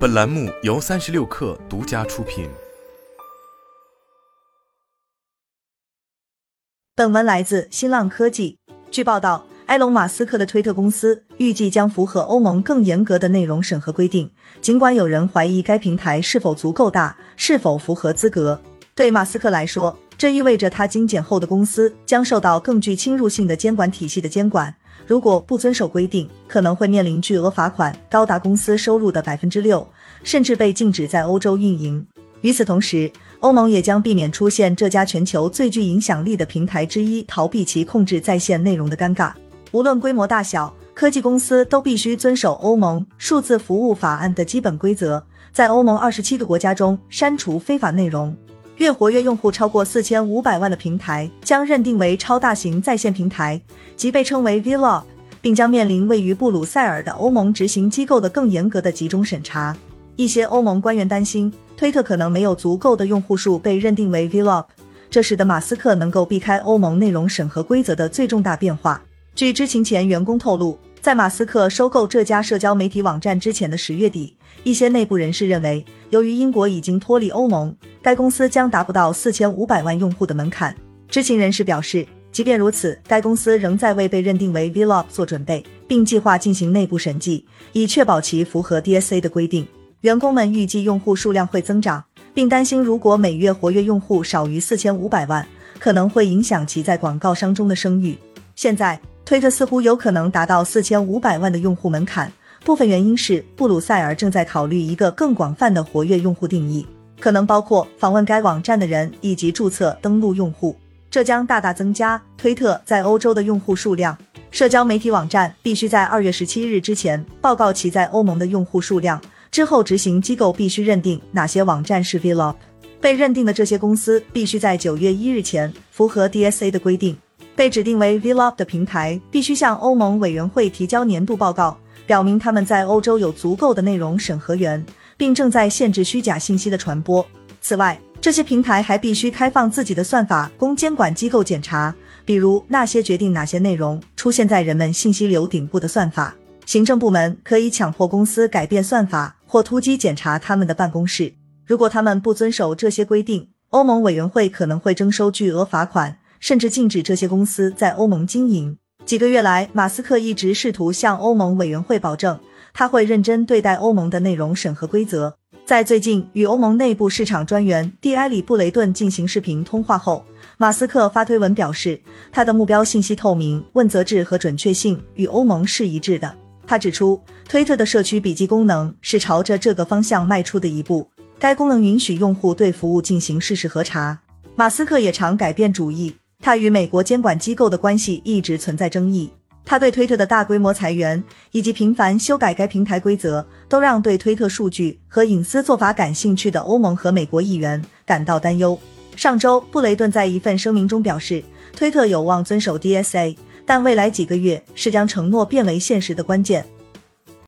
本栏目由三十六氪独家出品。本文来自新浪科技。据报道，埃隆·马斯克的推特公司预计将符合欧盟更严格的内容审核规定。尽管有人怀疑该平台是否足够大，是否符合资格，对马斯克来说，这意味着他精简后的公司将受到更具侵入性的监管体系的监管。如果不遵守规定，可能会面临巨额罚款，高达公司收入的百分之六，甚至被禁止在欧洲运营。与此同时，欧盟也将避免出现这家全球最具影响力的平台之一逃避其控制在线内容的尴尬。无论规模大小，科技公司都必须遵守欧盟数字服务法案的基本规则，在欧盟二十七个国家中删除非法内容。月活跃用户超过四千五百万的平台将认定为超大型在线平台，即被称为 Vlog，并将面临位于布鲁塞尔的欧盟执行机构的更严格的集中审查。一些欧盟官员担心，推特可能没有足够的用户数被认定为 Vlog，这使得马斯克能够避开欧盟内容审核规则的最重大变化。据知情前员工透露，在马斯克收购这家社交媒体网站之前的十月底，一些内部人士认为，由于英国已经脱离欧盟。该公司将达不到四千五百万用户的门槛。知情人士表示，即便如此，该公司仍在为被认定为 Vlog 做准备，并计划进行内部审计，以确保其符合 DSA 的规定。员工们预计用户数量会增长，并担心如果每月活跃用户少于四千五百万，可能会影响其在广告商中的声誉。现在，推特似乎有可能达到四千五百万的用户门槛，部分原因是布鲁塞尔正在考虑一个更广泛的活跃用户定义。可能包括访问该网站的人以及注册登录用户，这将大大增加推特在欧洲的用户数量。社交媒体网站必须在二月十七日之前报告其在欧盟的用户数量，之后执行机构必须认定哪些网站是 Vlog。被认定的这些公司必须在九月一日前符合 DSA 的规定。被指定为 Vlog 的平台必须向欧盟委员会提交年度报告，表明他们在欧洲有足够的内容审核员。并正在限制虚假信息的传播。此外，这些平台还必须开放自己的算法供监管机构检查，比如那些决定哪些内容出现在人们信息流顶部的算法。行政部门可以强迫公司改变算法或突击检查他们的办公室。如果他们不遵守这些规定，欧盟委员会可能会征收巨额罚款，甚至禁止这些公司在欧盟经营。几个月来，马斯克一直试图向欧盟委员会保证。他会认真对待欧盟的内容审核规则。在最近与欧盟内部市场专员蒂埃里布雷顿进行视频通话后，马斯克发推文表示，他的目标信息透明、问责制和准确性与欧盟是一致的。他指出，推特的社区笔记功能是朝着这个方向迈出的一步。该功能允许用户对服务进行事实核查。马斯克也常改变主意，他与美国监管机构的关系一直存在争议。他对推特的大规模裁员以及频繁修改该平台规则，都让对推特数据和隐私做法感兴趣的欧盟和美国议员感到担忧。上周，布雷顿在一份声明中表示，推特有望遵守 DSA，但未来几个月是将承诺变为现实的关键。